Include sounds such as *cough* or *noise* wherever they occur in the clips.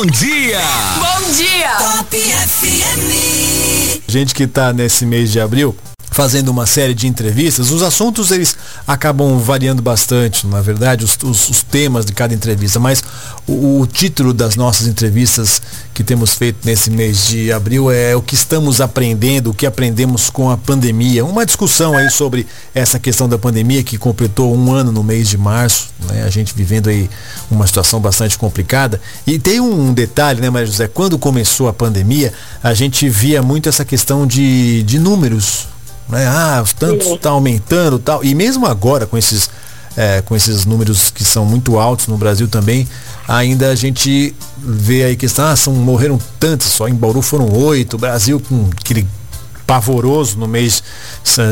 Bom dia! Bom dia! Top FM. Gente que está nesse mês de abril fazendo uma série de entrevistas, os assuntos eles acabam variando bastante, na verdade, os, os, os, temas de cada entrevista, mas o, o, título das nossas entrevistas que temos feito nesse mês de abril é o que estamos aprendendo, o que aprendemos com a pandemia. Uma discussão aí sobre essa questão da pandemia que completou um ano no mês de março, né? a gente vivendo aí uma situação bastante complicada. E tem um detalhe, né, Maria José, quando começou a pandemia, a gente via muito essa questão de, de números né? Ah, os tantos está aumentando tal. E mesmo agora, com esses, é, com esses números que são muito altos no Brasil também, ainda a gente vê aí que ah, são, morreram tantos, só em Bauru foram oito, Brasil com aquele pavoroso no mês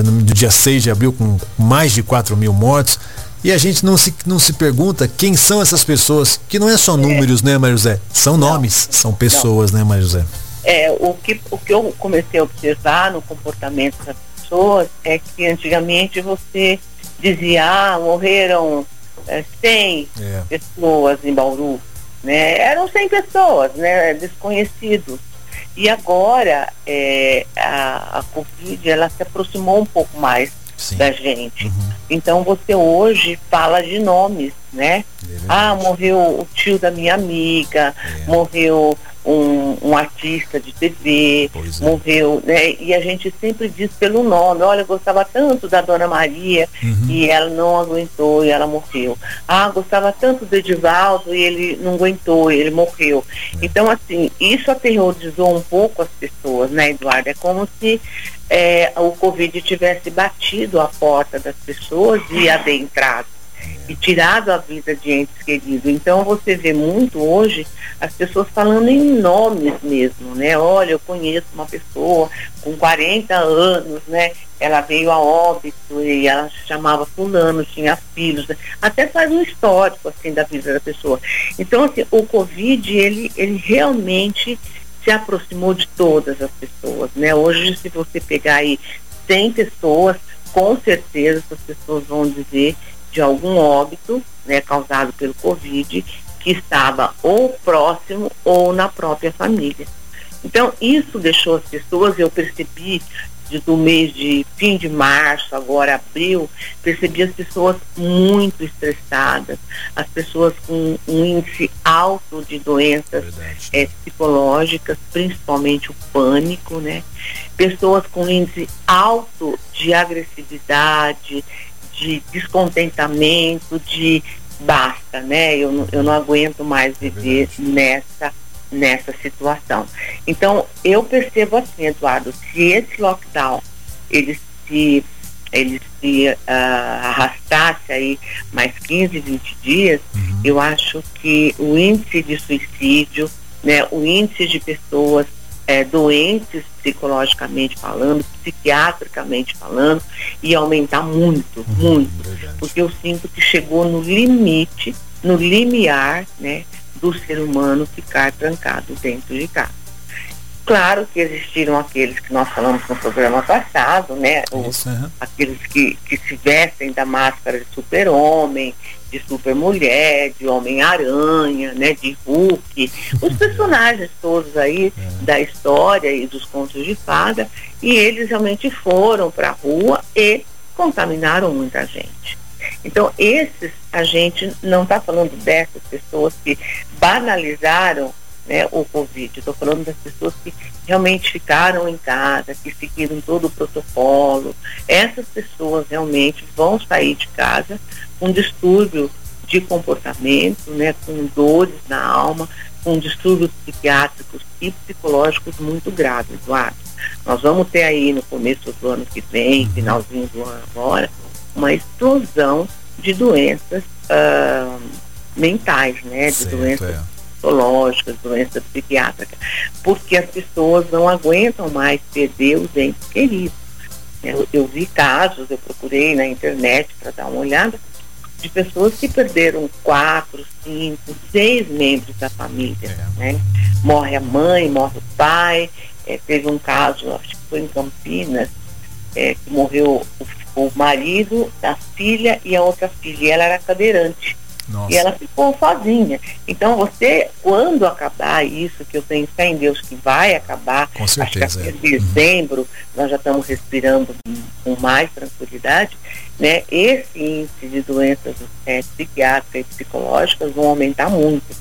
do dia 6 de abril com mais de 4 mil mortos. E a gente não se, não se pergunta quem são essas pessoas, que não é só números, né, Maria José? São nomes, são pessoas, não. né, Maria José? É, o que, o que eu comecei a observar no comportamento das pessoas é que antigamente você dizia, ah, morreram é, 100 é. pessoas em Bauru, né? Eram 100 pessoas, né? Desconhecidos. E agora é, a, a Covid ela se aproximou um pouco mais Sim. da gente. Uhum. Então você hoje fala de nomes, né? É ah, morreu o tio da minha amiga, é. morreu um, um artista de TV, é. morreu, né? E a gente sempre diz pelo nome, olha, gostava tanto da Dona Maria uhum. e ela não aguentou e ela morreu. Ah, gostava tanto do Edivaldo e ele não aguentou e ele morreu. É. Então, assim, isso aterrorizou um pouco as pessoas, né, Eduardo? É como se é, o Covid tivesse batido a porta das pessoas e *clears throat* adentrado e tirado a vida de entes queridos. Então você vê muito hoje as pessoas falando em nomes mesmo, né? Olha, eu conheço uma pessoa com 40 anos, né? Ela veio a óbito e ela se chamava fulano, tinha filhos, né? até faz um histórico assim da vida da pessoa. Então assim, o Covid ele ele realmente se aproximou de todas as pessoas, né? Hoje se você pegar aí 100 pessoas, com certeza essas pessoas vão dizer de algum óbito né, causado pelo Covid que estava ou próximo ou na própria família. Então, isso deixou as pessoas, eu percebi de, do mês de fim de março, agora abril, percebi as pessoas muito estressadas, as pessoas com um índice alto de doenças é, psicológicas, principalmente o pânico, né? Pessoas com índice alto de agressividade, de descontentamento, de basta, né? Eu, não, eu não aguento mais é viver é nessa nessa situação. Então, eu percebo assim, Eduardo, se esse lockdown ele se ele se uh, arrastasse aí mais 15, 20 dias, uhum. eu acho que o índice de suicídio, né, o índice de pessoas é, doentes psicologicamente falando, psiquiatricamente falando, e aumentar muito, uhum, muito. Verdade. Porque eu sinto que chegou no limite, no limiar, né, do ser humano ficar trancado dentro de casa. Claro que existiram aqueles que nós falamos no programa passado, né? Isso, uhum. Aqueles que, que se vestem da máscara de super-homem, de super-mulher, de Homem-Aranha, né? De Hulk, os personagens todos aí é. da história e dos contos de fada, e eles realmente foram para a rua e contaminaram muita gente. Então, esses, a gente não está falando dessas pessoas que banalizaram né, o Covid. Estou falando das pessoas que realmente ficaram em casa, que seguiram todo o protocolo. Essas pessoas realmente vão sair de casa com distúrbio de comportamento, né, com dores na alma, com distúrbios psiquiátricos e psicológicos muito graves, Eduardo. Nós vamos ter aí no começo do ano que vem, uhum. finalzinho do ano agora, uma explosão de doenças uh, mentais, né? De doenças é psicológicas, doenças psiquiátricas, porque as pessoas não aguentam mais perder os entes queridos. Eu, eu vi casos, eu procurei na internet para dar uma olhada, de pessoas que perderam quatro, cinco, seis membros da família. É. Né? Morre a mãe, morre o pai. É, teve um caso, acho que foi em Campinas, é, que morreu o, o marido, a filha e a outra filha. E ela era cadeirante. Nossa. E ela ficou sozinha. Então você, quando acabar isso, que eu tenho fé em Deus que vai acabar, com certeza, acho que é. dezembro nós já estamos respirando com mais tranquilidade, né? Esse índice de doenças é, psiquiátricas e psicológicas vão aumentar muito.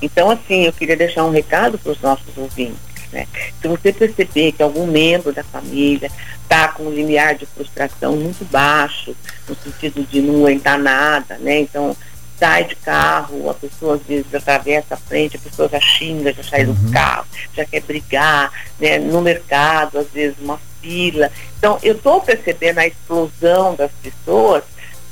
Então, assim, eu queria deixar um recado para os nossos ouvintes. Né? Se você perceber que algum membro da família está com um limiar de frustração muito baixo, no sentido de não aguentar nada, né? Então, sai de carro, a pessoa às vezes atravessa a frente, a pessoa já xinga, já sai uhum. do carro, já quer brigar, né? No mercado, às vezes uma fila. Então, eu estou percebendo a explosão das pessoas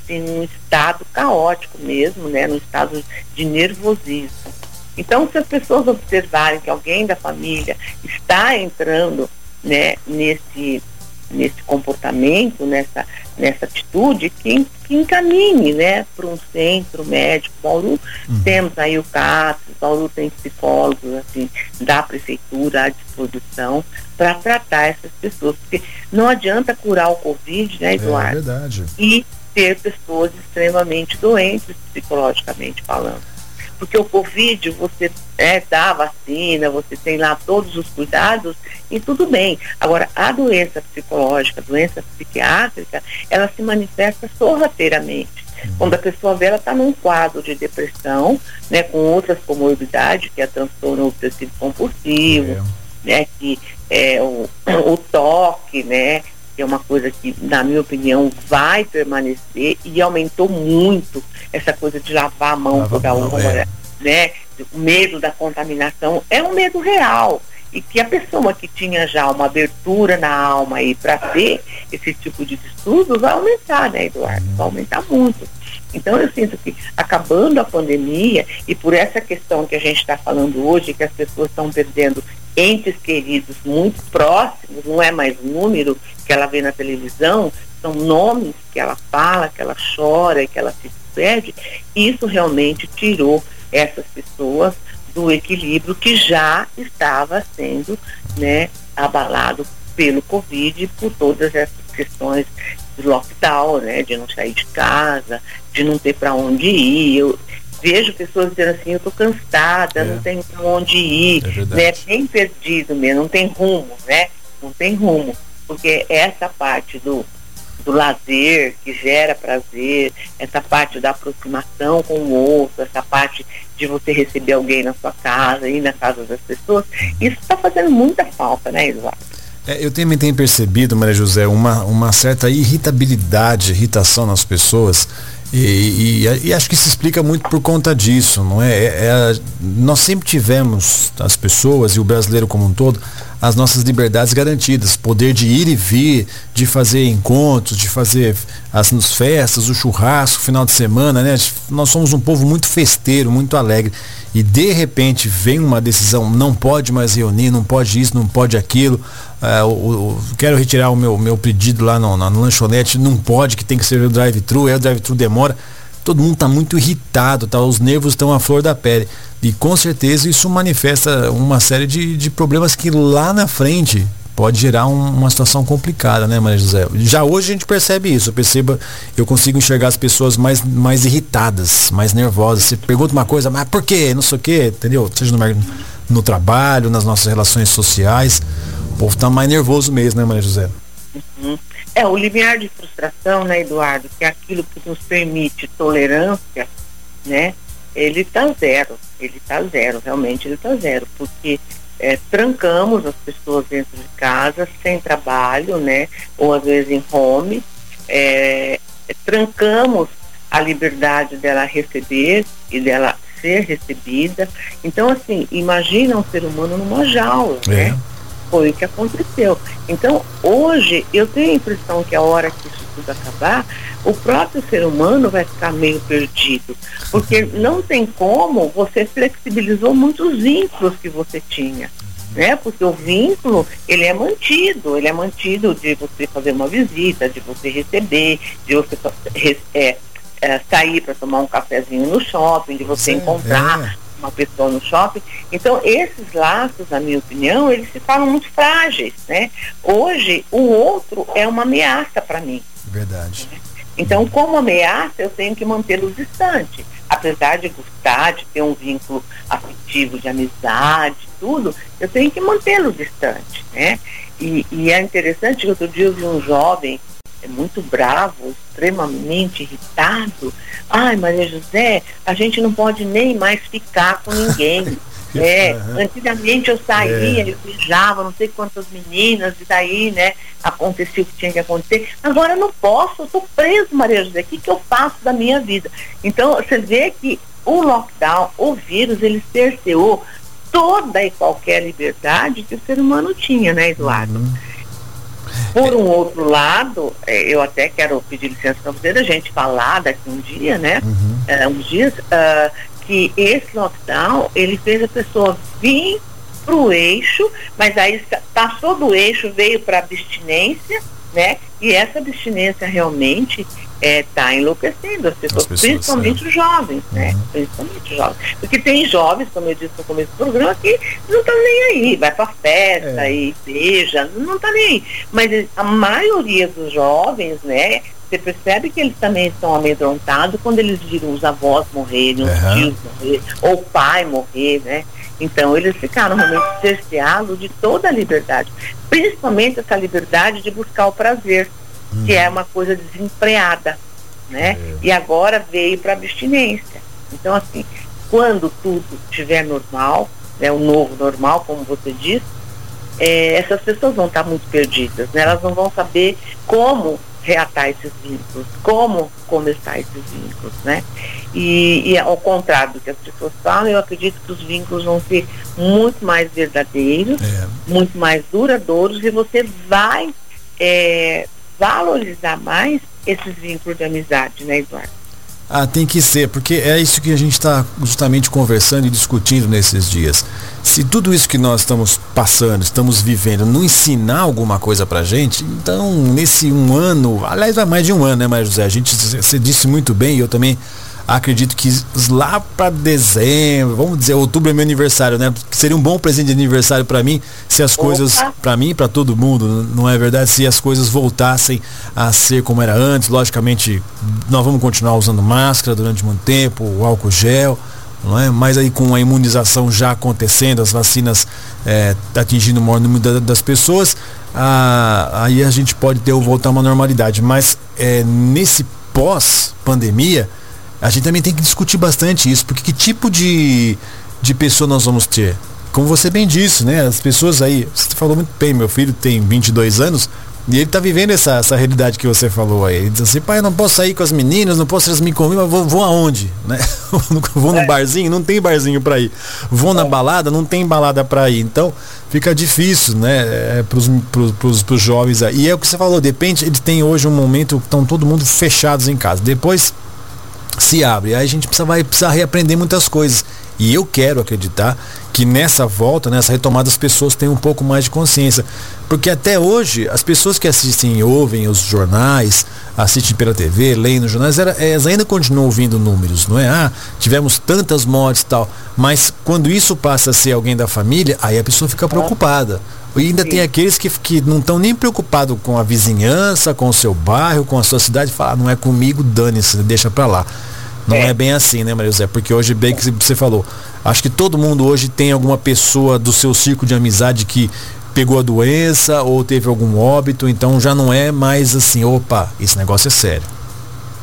em assim, um estado caótico mesmo, né? No estado de nervosismo. Então, se as pessoas observarem que alguém da família está entrando né, nesse, nesse comportamento, nessa, nessa atitude, que, que encaminhe né, para um centro médico. Bauru uhum. temos aí o CAPS, Bauru tem psicólogos assim, da prefeitura à disposição para tratar essas pessoas. Porque não adianta curar o Covid, né, Eduardo? É verdade. E ter pessoas extremamente doentes psicologicamente falando porque o Covid você é, dá a vacina, você tem lá todos os cuidados e tudo bem. Agora, a doença psicológica, a doença psiquiátrica, ela se manifesta sorrateiramente. Uhum. Quando a pessoa vê, ela está num quadro de depressão, né, com outras comorbidades, que é transtorno obsessivo compulsivo, é. né, que é o, *coughs* o toque, né, é uma coisa que, na minha opinião, vai permanecer e aumentou muito essa coisa de lavar a mão Lava toda hora, é. né? O medo da contaminação é um medo real. E que a pessoa que tinha já uma abertura na alma aí para ter esse tipo de estudo vai aumentar, né, Eduardo? Vai aumentar muito. Então eu sinto que acabando a pandemia e por essa questão que a gente está falando hoje, que as pessoas estão perdendo entes queridos muito próximos, não é mais número que ela vê na televisão, são nomes que ela fala, que ela chora, que ela se perde, isso realmente tirou essas pessoas do equilíbrio que já estava sendo né, abalado pelo Covid, por todas essas questões de lockdown, né, de não sair de casa, de não ter para onde ir. Eu, vejo pessoas dizendo assim, eu estou cansada, é. não tenho para onde ir, é né? Bem perdido mesmo, não tem rumo, né? Não tem rumo. Porque essa parte do, do lazer que gera prazer, essa parte da aproximação com o outro, essa parte de você receber alguém na sua casa, ir na casa das pessoas, uhum. isso está fazendo muita falta, né, Eduardo? É, eu também tenho percebido, Maria José, uma, uma certa irritabilidade, irritação nas pessoas e, e, e, acho que se explica muito por conta disso, não é? é? é? Nós sempre tivemos, as pessoas e o brasileiro como um todo, as nossas liberdades garantidas, poder de ir e vir, de fazer encontros, de fazer as festas, o churrasco, final de semana, né? Nós somos um povo muito festeiro, muito alegre. E de repente vem uma decisão, não pode mais reunir, não pode isso, não pode aquilo. O, quero retirar o meu, meu pedido lá no, na lanchonete, não pode, que tem que ser o drive-thru, é o drive-thru demora. Todo mundo está muito irritado, tá? os nervos estão à flor da pele. E com certeza isso manifesta uma série de, de problemas que lá na frente pode gerar um, uma situação complicada, né, Maria José? Já hoje a gente percebe isso. Eu percebo, eu consigo enxergar as pessoas mais, mais irritadas, mais nervosas. Você pergunta uma coisa, mas por quê? Não sei o quê, entendeu? Seja no, no trabalho, nas nossas relações sociais. O povo está mais nervoso mesmo, né, Maria José? Uhum. É, o limiar de frustração, né, Eduardo, que é aquilo que nos permite tolerância, né, ele está zero. Ele está zero, realmente ele está zero, porque é, trancamos as pessoas dentro de casa, sem trabalho, né, ou às vezes em home, é, trancamos a liberdade dela receber e dela ser recebida. Então, assim, imagina um ser humano numa jaula, é. né? Foi o que aconteceu. Então, hoje, eu tenho a impressão que a hora que isso tudo acabar, o próprio ser humano vai ficar meio perdido. Porque não tem como, você flexibilizou muitos vínculos que você tinha. Né? Porque o vínculo, ele é mantido, ele é mantido de você fazer uma visita, de você receber, de você é, é, sair para tomar um cafezinho no shopping, de você Sim, encontrar é. Uma pessoa no shopping. Então, esses laços, na minha opinião, eles se tornam muito frágeis, né? Hoje, o outro é uma ameaça para mim. Verdade. Então, como ameaça, eu tenho que mantê-lo distante. apesar de gostar, de ter um vínculo afetivo, de amizade, tudo, eu tenho que mantê-lo distante, né? E, e, é interessante que outro dia eu vi um jovem muito bravo, extremamente irritado. Ai, Maria José, a gente não pode nem mais ficar com ninguém. *laughs* É, antigamente eu saía, é. eu beijava não sei quantas meninas, e daí, né, acontecia o que tinha que acontecer. Agora eu não posso, eu estou preso, Maria José, o que, que eu faço da minha vida? Então, você vê que o lockdown, o vírus, ele cerceou toda e qualquer liberdade que o ser humano tinha, né, Eduardo? Uhum. Por um outro lado, é, eu até quero pedir licença para você, a gente falar daqui um dia, né? Uhum. Uh, uns dias, uh, que esse lockdown, ele fez a pessoa vir para o eixo, mas aí passou do eixo, veio para abstinência, né? E essa abstinência realmente está é, tá enlouquecendo as pessoas, as pessoas principalmente é. os jovens, né? Uhum. Principalmente os jovens. Porque tem jovens, como eu disse no começo do programa, que não estão nem aí, vai para festa é. e beija, não está nem aí. Mas a maioria dos jovens, né, você percebe que eles também estão amedrontados quando eles viram os avós morrerem, os uhum. tios morrer, ou o pai morrer, né? Então eles ficaram realmente cerceados de toda a liberdade, principalmente essa liberdade de buscar o prazer, uhum. que é uma coisa desempregada, né? É. E agora veio para abstinência. Então assim, quando tudo estiver normal, né, o novo normal, como você disse, é, essas pessoas vão estar muito perdidas, né? Elas não vão saber como reatar esses vínculos, como começar esses vínculos, né? E, e, ao contrário do que as pessoas falam, eu acredito que os vínculos vão ser muito mais verdadeiros, é. muito mais duradouros e você vai é, valorizar mais esses vínculos de amizade, né, Eduardo? Ah, tem que ser, porque é isso que a gente está justamente conversando e discutindo nesses dias. Se tudo isso que nós estamos passando, estamos vivendo, não ensinar alguma coisa pra gente, então nesse um ano, aliás, vai mais de um ano, né, Maria José? A gente, você disse muito bem, e eu também acredito que lá para dezembro, vamos dizer, outubro é meu aniversário, né? Seria um bom presente de aniversário para mim se as coisas, para mim e para todo mundo, não é verdade? Se as coisas voltassem a ser como era antes, logicamente, nós vamos continuar usando máscara durante muito tempo, o álcool gel, não é? Mas aí com a imunização já acontecendo, as vacinas é, atingindo o maior número das pessoas, a, aí a gente pode ter voltar a uma normalidade. Mas é, nesse pós-pandemia, a gente também tem que discutir bastante isso, porque que tipo de, de pessoa nós vamos ter? Como você bem disse, né? As pessoas aí, você falou muito bem, meu filho tem 22 anos, e ele tá vivendo essa, essa realidade que você falou aí. Ele diz assim, pai, eu não posso sair com as meninas, não posso me comigo, mas vou, vou aonde? *laughs* Né? vou no é. barzinho? Não tem barzinho para ir. Vou na é. balada? Não tem balada para ir. Então, fica difícil, né, é, pros, pros, pros, pros jovens aí. E é o que você falou, depende, eles têm hoje um momento que estão todo mundo fechados em casa. Depois se abre. Aí a gente precisa, vai precisar reaprender muitas coisas. E eu quero acreditar que nessa volta, nessa retomada, as pessoas têm um pouco mais de consciência. Porque até hoje, as pessoas que assistem e ouvem os jornais, assistem pela TV, leem nos jornais, elas ainda continuam ouvindo números, não é? Ah, tivemos tantas mortes e tal. Mas quando isso passa a ser alguém da família, aí a pessoa fica preocupada. E ainda Sim. tem aqueles que, que não estão nem preocupados com a vizinhança, com o seu bairro, com a sua cidade, falar, ah, não é comigo, dane-se, deixa pra lá. Não é. é. bem assim, né, Maria José? Porque hoje, bem que você falou, acho que todo mundo hoje tem alguma pessoa do seu círculo de amizade que pegou a doença ou teve algum óbito, então já não é mais assim, opa, esse negócio é sério.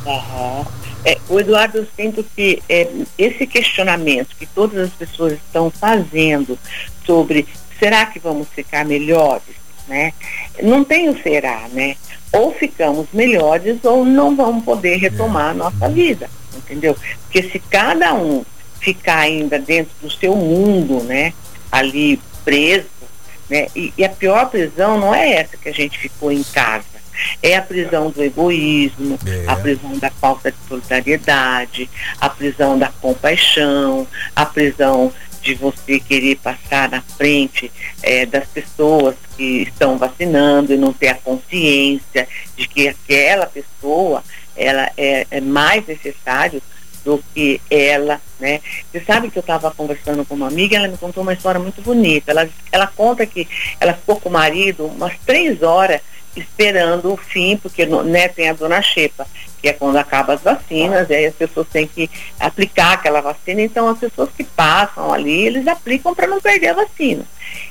Uhum. É, o Eduardo, eu sinto que é, esse questionamento que todas as pessoas estão fazendo sobre será que vamos ficar melhores? Né? Não tem o será, né? Ou ficamos melhores ou não vamos poder retomar a nossa vida, entendeu? Porque se cada um ficar ainda dentro do seu mundo, né? Ali preso, né? E, e a pior prisão não é essa que a gente ficou em casa. É a prisão do egoísmo, é. a prisão da falta de solidariedade, a prisão da compaixão, a prisão de você querer passar na frente é, das pessoas que estão vacinando e não ter a consciência de que aquela pessoa ela é, é mais necessário do que ela, né? Você sabe que eu estava conversando com uma amiga, ela me contou uma história muito bonita. Ela, ela conta que ela ficou com o marido umas três horas esperando o fim, porque né, tem a dona Xepa, que é quando acabam as vacinas, e aí as pessoas têm que aplicar aquela vacina, então as pessoas que passam ali, eles aplicam para não perder a vacina.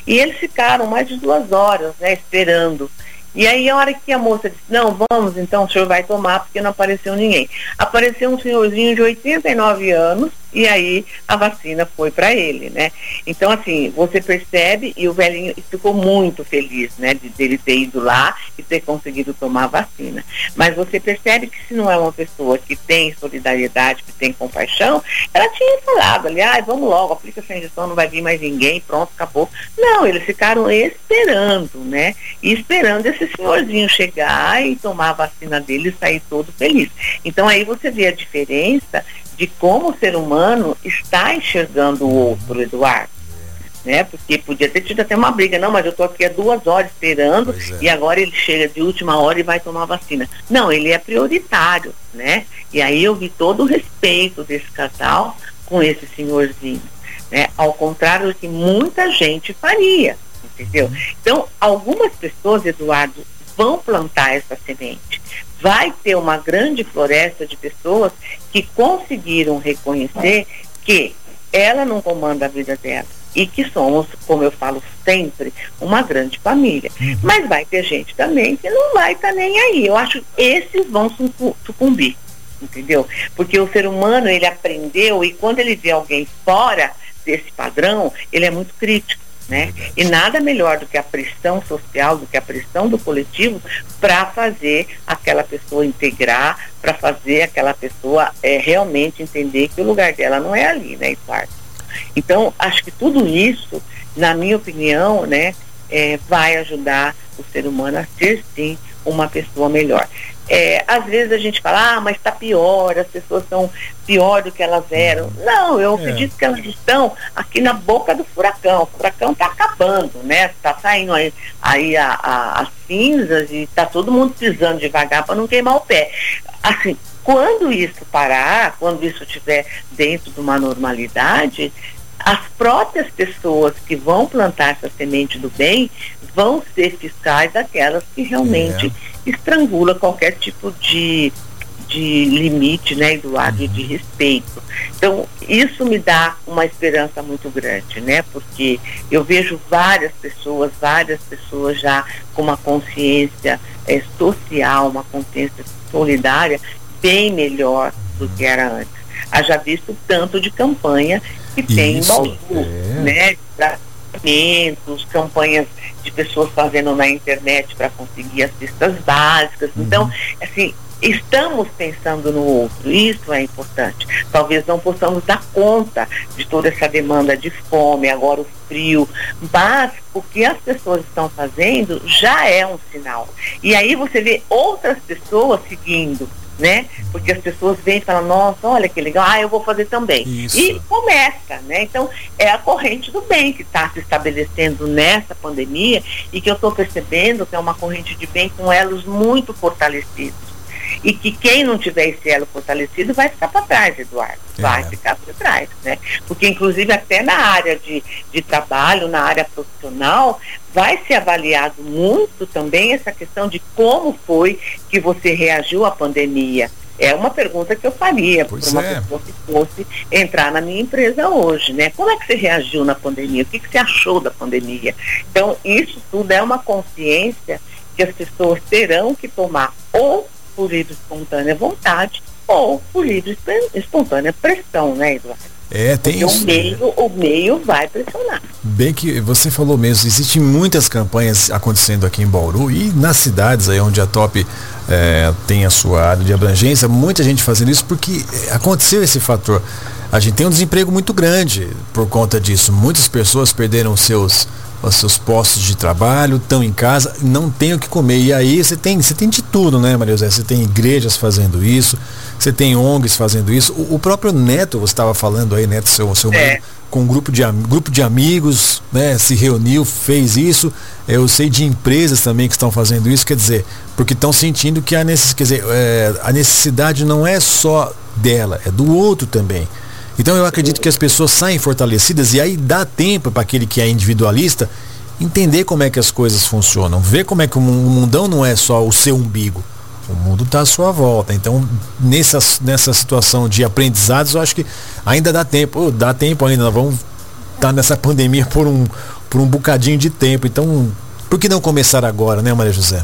E eles ficaram mais de duas horas, né, esperando. E aí a hora que a moça disse, não, vamos, então o senhor vai tomar, porque não apareceu ninguém. Apareceu um senhorzinho de 89 anos, e aí a vacina foi para ele, né? Então, assim, você percebe, e o velhinho ficou muito feliz, né, de dele ter ido lá e ter conseguido tomar a vacina. Mas você percebe que se não é uma pessoa que tem solidariedade, que tem compaixão, ela tinha falado ali, ah, vamos logo, aplica essa injeção, não vai vir mais ninguém, pronto, acabou. Não, eles ficaram esperando, né? E esperando esse senhorzinho chegar e tomar a vacina dele e sair todo feliz. Então aí você vê a diferença de como o ser humano está enxergando o outro, Eduardo. Né? Porque podia ter tido até uma briga, não, mas eu estou aqui há duas horas esperando é. e agora ele chega de última hora e vai tomar vacina. Não, ele é prioritário, né? E aí eu vi todo o respeito desse casal com esse senhorzinho, né? Ao contrário do que muita gente faria, entendeu? Uhum. Então, algumas pessoas, Eduardo, vão plantar essa semente. Vai ter uma grande floresta de pessoas que conseguiram reconhecer que ela não comanda a vida dela e que somos, como eu falo sempre, uma grande família. Uhum. Mas vai ter gente também que não vai estar tá nem aí. Eu acho que esses vão sucumbir, entendeu? Porque o ser humano, ele aprendeu e quando ele vê alguém fora desse padrão, ele é muito crítico. Né? E nada melhor do que a pressão social, do que a pressão do coletivo para fazer aquela pessoa integrar, para fazer aquela pessoa é, realmente entender que o lugar dela não é ali, né, Eduardo? Então, acho que tudo isso, na minha opinião, né, é, vai ajudar o ser humano a ser sim uma pessoa melhor. É, às vezes a gente fala, ah, mas está pior, as pessoas estão pior do que elas eram. Não, eu é. acredito que elas estão aqui na boca do furacão. O furacão está acabando, né? Está saindo aí, aí a, a, as cinzas e está todo mundo pisando devagar para não queimar o pé. Assim, quando isso parar, quando isso estiver dentro de uma normalidade, as próprias pessoas que vão plantar essa semente do bem vão ser fiscais daquelas que realmente é. estrangula qualquer tipo de, de limite, né, Eduardo, uhum. de respeito. Então, isso me dá uma esperança muito grande, né, porque eu vejo várias pessoas, várias pessoas já com uma consciência é, social, uma consciência solidária bem melhor do que era antes. Haja visto tanto de campanha que isso, tem em Bauru, é. né, tratamentos, campanhas de pessoas fazendo na internet para conseguir as cestas básicas. Uhum. Então, assim, estamos pensando no outro, isso é importante. Talvez não possamos dar conta de toda essa demanda de fome, agora o frio, mas o que as pessoas estão fazendo já é um sinal. E aí você vê outras pessoas seguindo né? Porque as pessoas vêm e falam, nossa, olha que legal, ah, eu vou fazer também. Isso. E começa, né? Então, é a corrente do bem que está se estabelecendo nessa pandemia e que eu estou percebendo que é uma corrente de bem com elos muito fortalecidos e que quem não tiver esse elo fortalecido vai ficar para trás, Eduardo. É. Vai ficar para trás, né? Porque inclusive até na área de, de trabalho, na área profissional, vai ser avaliado muito também essa questão de como foi que você reagiu à pandemia. É uma pergunta que eu faria para uma é. pessoa que fosse entrar na minha empresa hoje, né? Como é que você reagiu na pandemia? O que, que você achou da pandemia? Então, isso tudo é uma consciência que as pessoas terão que tomar ou por livre espontânea vontade ou por livre espontânea pressão, né, Eduardo? É, tem Porque isso. O meio, o meio vai pressionar. Bem que você falou mesmo, existem muitas campanhas acontecendo aqui em Bauru e nas cidades aí onde a Top é, tem a sua área de abrangência, muita gente fazendo isso porque é, aconteceu esse fator. A gente tem um desemprego muito grande por conta disso. Muitas pessoas perderam seus os seus postos de trabalho, estão em casa, não tem o que comer. E aí você tem, você tem de tudo, né, Maria José? Você tem igrejas fazendo isso, você tem ONGs fazendo isso. O, o próprio Neto, você estava falando aí, Neto, seu, seu é. marido, com um grupo de, grupo de amigos, né, se reuniu, fez isso. Eu sei de empresas também que estão fazendo isso, quer dizer, porque estão sentindo que a, necess, quer dizer, é, a necessidade não é só dela, é do outro também. Então eu acredito que as pessoas saem fortalecidas e aí dá tempo para aquele que é individualista entender como é que as coisas funcionam, ver como é que o mundão não é só o seu umbigo. O mundo está à sua volta. Então, nessa, nessa situação de aprendizados, eu acho que ainda dá tempo. dá tempo ainda. Nós vamos estar tá nessa pandemia por um, por um bocadinho de tempo. Então, por que não começar agora, né, Maria José?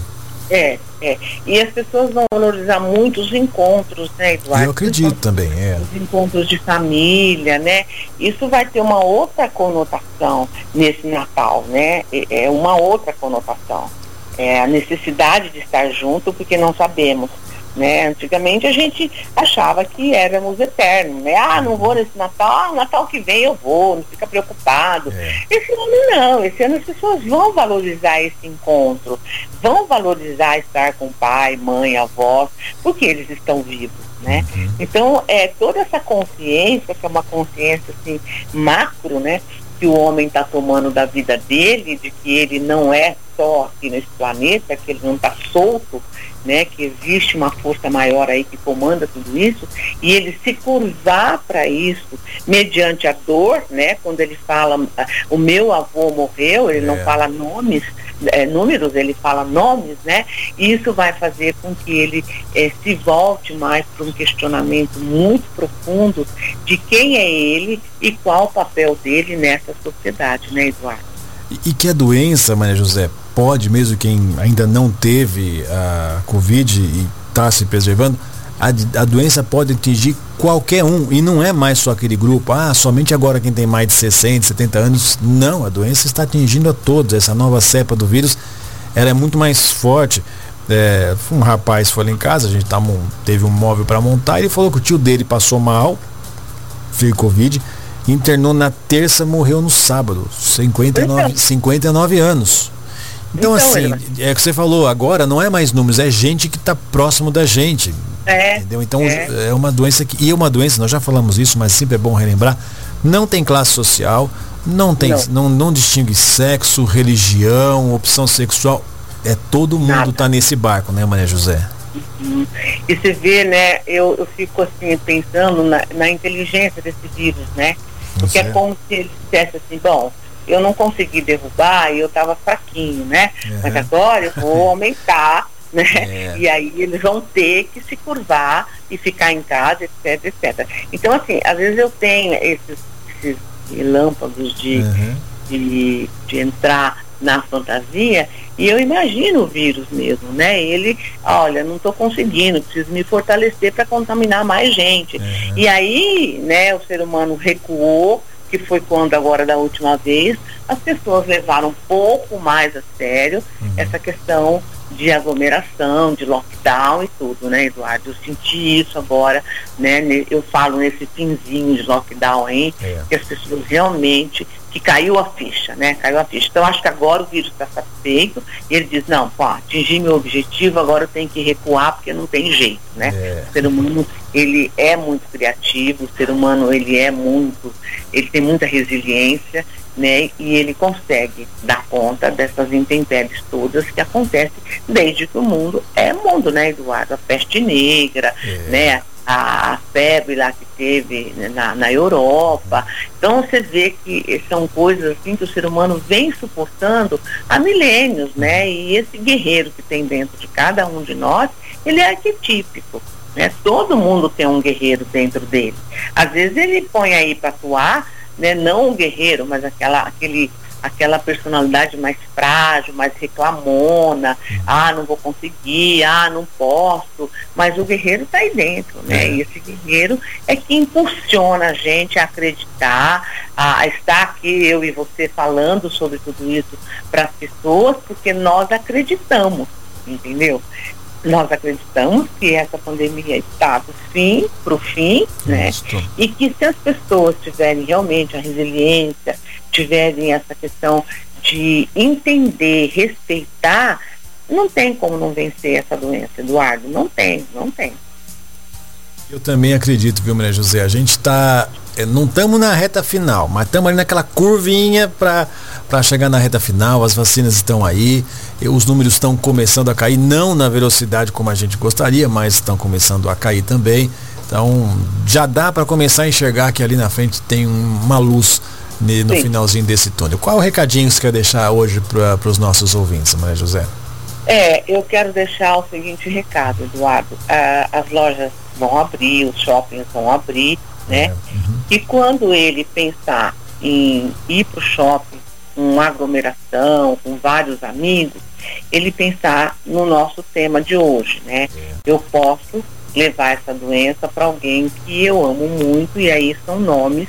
É, é. E as pessoas vão valorizar muito os encontros, né, Eduardo? Eu acredito também, é. Os encontros de família, né? Isso vai ter uma outra conotação nesse Natal, né? É, é uma outra conotação. É a necessidade de estar junto, porque não sabemos né? Antigamente a gente achava que éramos eternos, né? Ah, não vou nesse Natal, ah, Natal que vem eu vou, não fica preocupado. É. Esse ano não, esse ano as pessoas vão valorizar esse encontro, vão valorizar estar com pai, mãe, avós, porque eles estão vivos. Né? Uhum. Então, é toda essa consciência, que é uma consciência assim, macro, né? Que o homem está tomando da vida dele, de que ele não é só aqui nesse planeta, que ele não está solto, né, que existe uma força maior aí que comanda tudo isso, e ele se curvar para isso mediante a dor, né, quando ele fala, ah, o meu avô morreu, ele é. não fala nomes, é, números, ele fala nomes, né, e isso vai fazer com que ele é, se volte mais para um questionamento muito profundo de quem é ele e qual o papel dele nessa sociedade, né, Eduardo? E, e que a doença, Maria José, pode, mesmo quem ainda não teve a Covid e está se preservando, a, a, doença pode atingir qualquer um e não é mais só aquele grupo, ah, somente agora quem tem mais de 60, 70 anos. Não, a doença está atingindo a todos. Essa nova cepa do vírus era é muito mais forte. É, um rapaz foi lá em casa, a gente tá, teve um móvel para montar, ele falou que o tio dele passou mal, veio Covid, internou na terça, morreu no sábado, 59, 59 anos. Então, então assim, é o que você falou, agora não é mais números, é gente que está próximo da gente. É. Entendeu? Então é. é. uma doença que. E é uma doença, nós já falamos isso, mas sempre é bom relembrar, não tem classe social, não tem, não, não, não distingue sexo, religião, opção sexual. É todo mundo está nesse barco, né, Maria José? Uhum. E você vê, né, eu, eu fico assim pensando na, na inteligência desse vírus, né? Porque é como se ele dissesse assim, bom, eu não consegui derrubar e eu estava fraquinho, né? Uhum. Mas agora eu vou aumentar, né? É. E aí eles vão ter que se curvar e ficar em casa, etc, etc. Então, assim, às vezes eu tenho esses, esses relâmpagos de, uhum. de, de entrar na fantasia e eu imagino o vírus mesmo, né? Ele, olha, não estou conseguindo, preciso me fortalecer para contaminar mais gente. Uhum. E aí, né, o ser humano recuou, que foi quando agora da última vez, as pessoas levaram um pouco mais a sério uhum. essa questão de aglomeração, de lockdown e tudo, né, Eduardo? Eu senti isso agora, né? Eu falo nesse finzinho de lockdown aí, é. que as pessoas realmente que caiu a ficha, né? Caiu a ficha. Então acho que agora o vírus está satisfeito e ele diz, não, pô, atingi meu objetivo, agora eu tenho que recuar porque não tem jeito, né? É. O ser humano, ele é muito criativo, o ser humano, ele é muito, ele tem muita resiliência, né? E ele consegue dar conta dessas intempéries todas que acontecem desde que o mundo é mundo, né, Eduardo? A peste negra, é. né? A, febre lá que teve na, na Europa. Então você vê que são coisas assim que o ser humano vem suportando há milênios, né? E esse guerreiro que tem dentro de cada um de nós, ele é arquetípico. Né? Todo mundo tem um guerreiro dentro dele. Às vezes ele põe aí para atuar, né? não um guerreiro, mas aquela, aquele aquela personalidade mais frágil, mais reclamona, ah, não vou conseguir, ah, não posso, mas o guerreiro está aí dentro, né? É. E esse guerreiro é que impulsiona a gente a acreditar, a, a estar aqui, eu e você, falando sobre tudo isso para as pessoas, porque nós acreditamos, entendeu? Nós acreditamos que essa pandemia está do fim para o fim, né? E que se as pessoas tiverem realmente a resiliência, tiverem essa questão de entender, respeitar, não tem como não vencer essa doença, Eduardo. Não tem, não tem. Eu também acredito, viu, Maria José? A gente está. Eh, não estamos na reta final, mas estamos ali naquela curvinha para chegar na reta final. As vacinas estão aí, os números estão começando a cair, não na velocidade como a gente gostaria, mas estão começando a cair também. Então já dá para começar a enxergar que ali na frente tem uma luz no Sim. finalzinho desse túnel. Qual o recadinho que você quer deixar hoje para os nossos ouvintes, Maria José? É, eu quero deixar o seguinte recado, Eduardo. Ah, as lojas vão abrir, os shoppings vão abrir, né? Uhum. E quando ele pensar em ir para o shopping com uma aglomeração, com vários amigos, ele pensar no nosso tema de hoje, né? É. Eu posso levar essa doença para alguém que eu amo muito e aí são nomes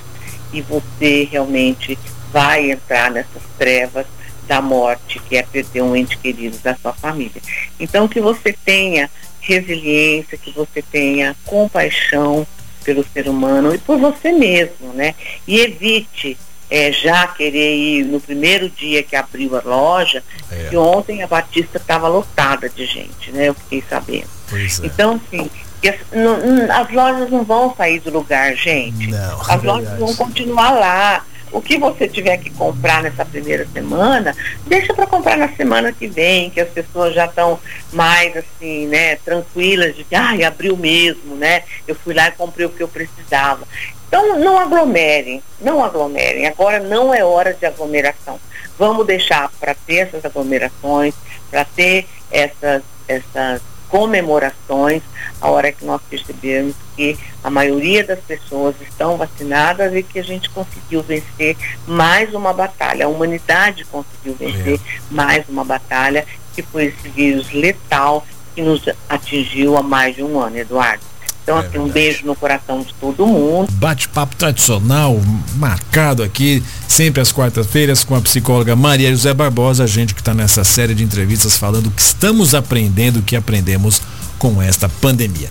e você realmente vai entrar nessas trevas da morte, que é perder um ente querido da sua família. Então que você tenha resiliência, que você tenha compaixão pelo ser humano e por você mesmo, né? E evite é, já querer ir no primeiro dia que abriu a loja, é. que ontem a Batista estava lotada de gente, né? Eu fiquei sabendo. É. Então, assim, as, não, as lojas não vão sair do lugar, gente. Não, as é lojas vão continuar lá. O que você tiver que comprar nessa primeira semana, deixa para comprar na semana que vem, que as pessoas já estão mais assim, né, tranquilas de que, ai, abriu mesmo, né? Eu fui lá e comprei o que eu precisava. Então, não aglomerem, não aglomerem. Agora não é hora de aglomeração. Vamos deixar para ter essas aglomerações, para ter essas, essas comemorações, a hora que nós percebemos que a maioria das pessoas estão vacinadas e que a gente conseguiu vencer mais uma batalha. A humanidade conseguiu vencer é. mais uma batalha, que foi esse vírus letal que nos atingiu há mais de um ano, Eduardo. Então, é assim, um beijo no coração de todo mundo. Bate-papo tradicional, marcado aqui, sempre às quartas-feiras, com a psicóloga Maria José Barbosa, a gente que está nessa série de entrevistas falando que estamos aprendendo, o que aprendemos com esta pandemia.